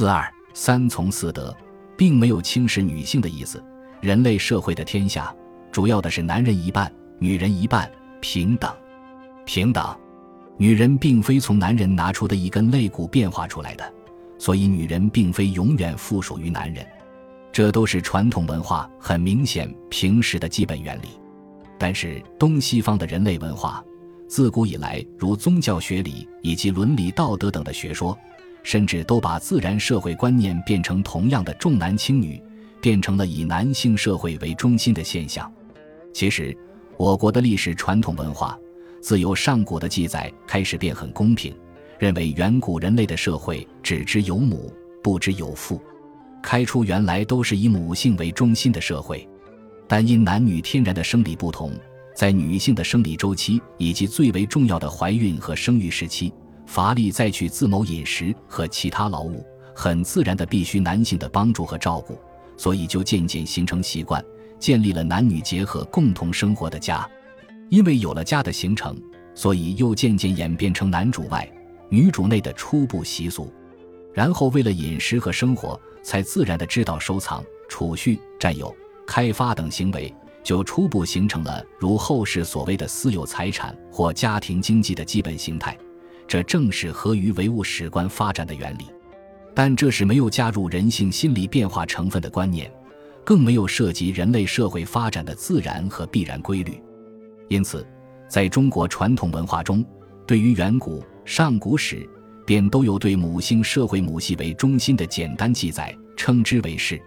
四二三从四德，并没有轻视女性的意思。人类社会的天下，主要的是男人一半，女人一半，平等。平等，女人并非从男人拿出的一根肋骨变化出来的，所以女人并非永远附属于男人。这都是传统文化很明显平时的基本原理。但是东西方的人类文化，自古以来，如宗教学理以及伦理道德等的学说，甚至都把自然社会观念变成同样的重男轻女，变成了以男性社会为中心的现象。其实，我国的历史传统文化，自有上古的记载开始便很公平，认为远古人类的社会只知有母，不知有父。开出原来都是以母性为中心的社会，但因男女天然的生理不同，在女性的生理周期以及最为重要的怀孕和生育时期，乏力再去自谋饮食和其他劳务，很自然的必须男性的帮助和照顾，所以就渐渐形成习惯，建立了男女结合共同生活的家。因为有了家的形成，所以又渐渐演变成男主外、女主内的初步习俗。然后为了饮食和生活，才自然的知道收藏、储蓄、占有、开发等行为，就初步形成了如后世所谓的私有财产或家庭经济的基本形态。这正是合于唯物史观发展的原理。但这是没有加入人性心理变化成分的观念，更没有涉及人类社会发展的自然和必然规律。因此，在中国传统文化中，对于远古、上古史。便都有对母性社会母系为中心的简单记载，称之为氏。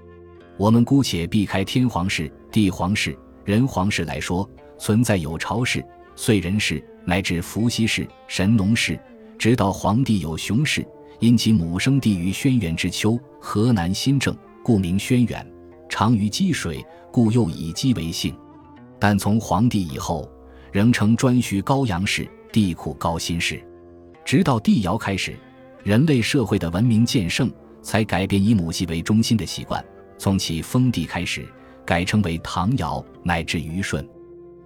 我们姑且避开天皇氏、地皇氏、人皇氏来说，存在有朝氏、燧人氏乃至伏羲氏、神农氏，直到皇帝有熊氏，因其母生地于轩辕之丘，河南新郑，故名轩辕。长于积水，故又以积为姓。但从皇帝以后，仍称颛顼高阳氏、帝喾高辛氏。直到帝尧开始，人类社会的文明渐盛，才改变以母系为中心的习惯。从其封地开始，改称为唐尧，乃至虞舜。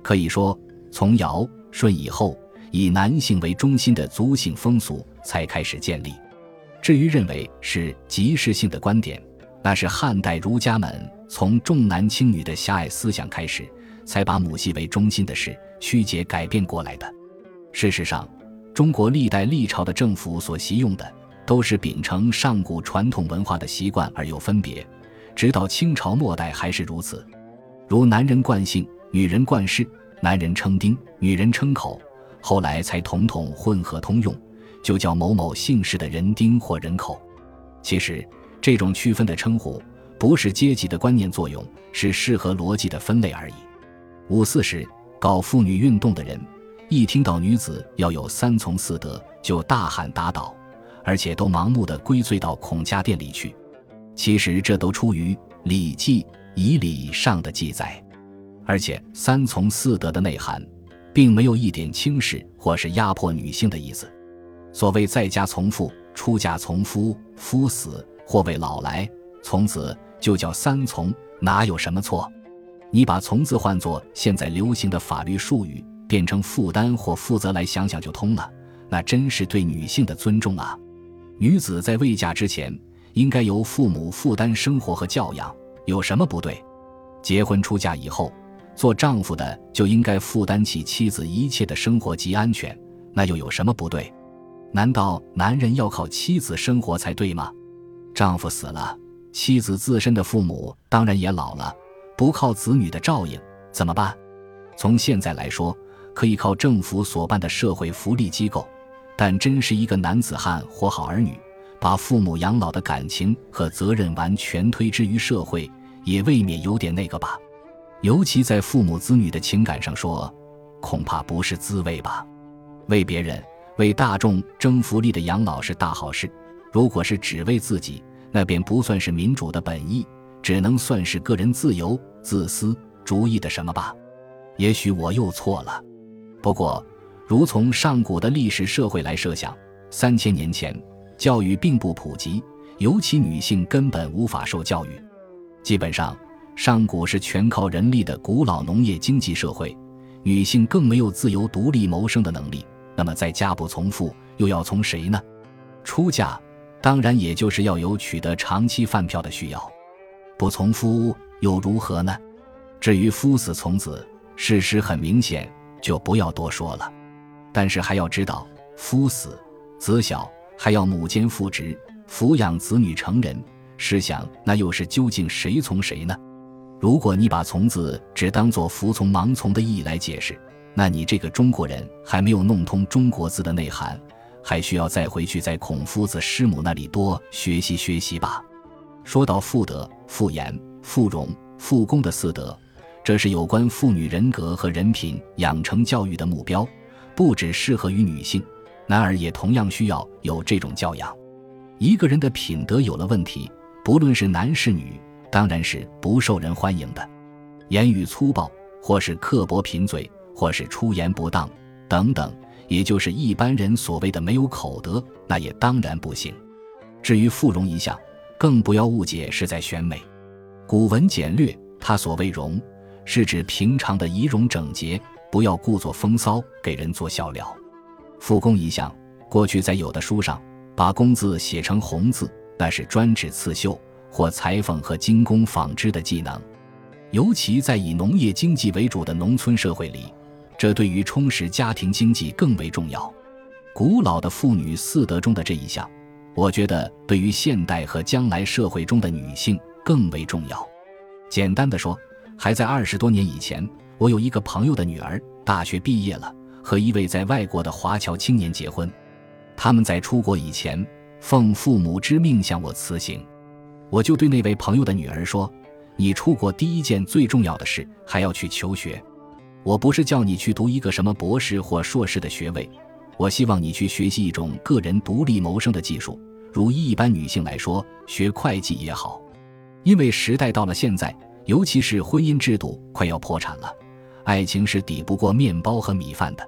可以说，从尧舜以后，以男性为中心的族姓风俗才开始建立。至于认为是即时性的观点，那是汉代儒家们从重男轻女的狭隘思想开始，才把母系为中心的事曲解改变过来的。事实上。中国历代历朝的政府所习用的，都是秉承上古传统文化的习惯而有分别，直到清朝末代还是如此。如男人冠姓，女人冠氏，男人称丁，女人称口，后来才统统混合通用，就叫某某姓氏的人丁或人口。其实这种区分的称呼，不是阶级的观念作用，是适合逻辑的分类而已。五四时搞妇女运动的人。一听到女子要有三从四德，就大喊打倒，而且都盲目的归罪到孔家店里去。其实这都出于《礼记·仪礼》上的记载，而且三从四德的内涵，并没有一点轻视或是压迫女性的意思。所谓在家从父，出嫁从夫，夫死或为老来，从子就叫三从，哪有什么错？你把“从”字换作现在流行的法律术语。变成负担或负责来想想就通了，那真是对女性的尊重啊！女子在未嫁之前，应该由父母负担生活和教养，有什么不对？结婚出嫁以后，做丈夫的就应该负担起妻子一切的生活及安全，那又有什么不对？难道男人要靠妻子生活才对吗？丈夫死了，妻子自身的父母当然也老了，不靠子女的照应怎么办？从现在来说。可以靠政府所办的社会福利机构，但真是一个男子汉活好儿女，把父母养老的感情和责任完全推之于社会，也未免有点那个吧。尤其在父母子女的情感上说，恐怕不是滋味吧。为别人、为大众争福利的养老是大好事，如果是只为自己，那便不算是民主的本意，只能算是个人自由、自私主义的什么吧。也许我又错了。不过，如从上古的历史社会来设想，三千年前教育并不普及，尤其女性根本无法受教育。基本上，上古是全靠人力的古老农业经济社会，女性更没有自由独立谋生的能力。那么，在家不从父，又要从谁呢？出嫁当然也就是要有取得长期饭票的需要。不从夫又如何呢？至于夫死从子，事实很明显，就不要多说了。但是还要知道，夫死子小，还要母兼父职，抚养子女成人。试想，那又是究竟谁从谁呢？如果你把“从”字只当做服从、盲从的意义来解释，那你这个中国人还没有弄通中国字的内涵，还需要再回去在孔夫子师母那里多学习学习吧。说到妇德、妇言、妇容、妇功的四德，这是有关妇女人格和人品养成教育的目标，不只适合于女性，男儿也同样需要有这种教养。一个人的品德有了问题。不论是男是女，当然是不受人欢迎的。言语粗暴，或是刻薄贫嘴，或是出言不当，等等，也就是一般人所谓的没有口德，那也当然不行。至于富容一项，更不要误解是在选美。古文简略，他所谓容，是指平常的仪容整洁，不要故作风骚，给人做笑料。复工一项，过去在有的书上把“工”字写成“红”字。那是专指刺绣或裁缝和精工纺织的技能，尤其在以农业经济为主的农村社会里，这对于充实家庭经济更为重要。古老的妇女四德中的这一项，我觉得对于现代和将来社会中的女性更为重要。简单的说，还在二十多年以前，我有一个朋友的女儿大学毕业了，和一位在外国的华侨青年结婚，他们在出国以前。奉父母之命向我辞行，我就对那位朋友的女儿说：“你出国第一件最重要的事还要去求学。我不是叫你去读一个什么博士或硕士的学位，我希望你去学习一种个人独立谋生的技术。如一般女性来说，学会计也好，因为时代到了现在，尤其是婚姻制度快要破产了，爱情是抵不过面包和米饭的，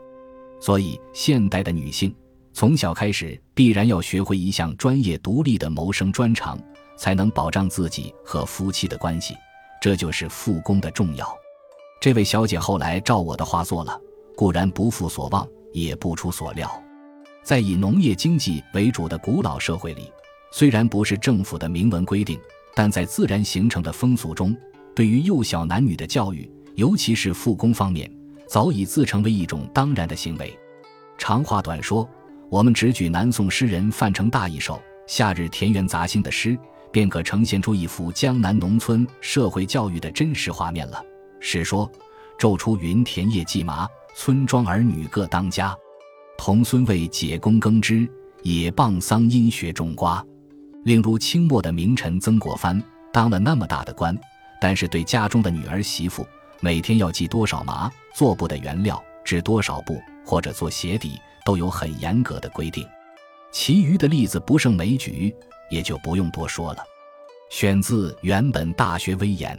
所以现代的女性。”从小开始，必然要学会一项专业独立的谋生专长，才能保障自己和夫妻的关系。这就是复工的重要。这位小姐后来照我的话做了，固然不负所望，也不出所料。在以农业经济为主的古老社会里，虽然不是政府的明文规定，但在自然形成的风俗中，对于幼小男女的教育，尤其是复工方面，早已自成为一种当然的行为。长话短说。我们只举南宋诗人范成大一首《夏日田园杂兴》的诗，便可呈现出一幅江南农村社会教育的真实画面了。诗说：“昼出耘田夜绩麻，村庄儿女各当家。童孙为解供耕织，也傍桑阴学种瓜。”另如清末的名臣曾国藩，当了那么大的官，但是对家中的女儿媳妇，每天要系多少麻，做布的原料，织多少布，或者做鞋底。都有很严格的规定，其余的例子不胜枚举，也就不用多说了。选自《原本大学威严》。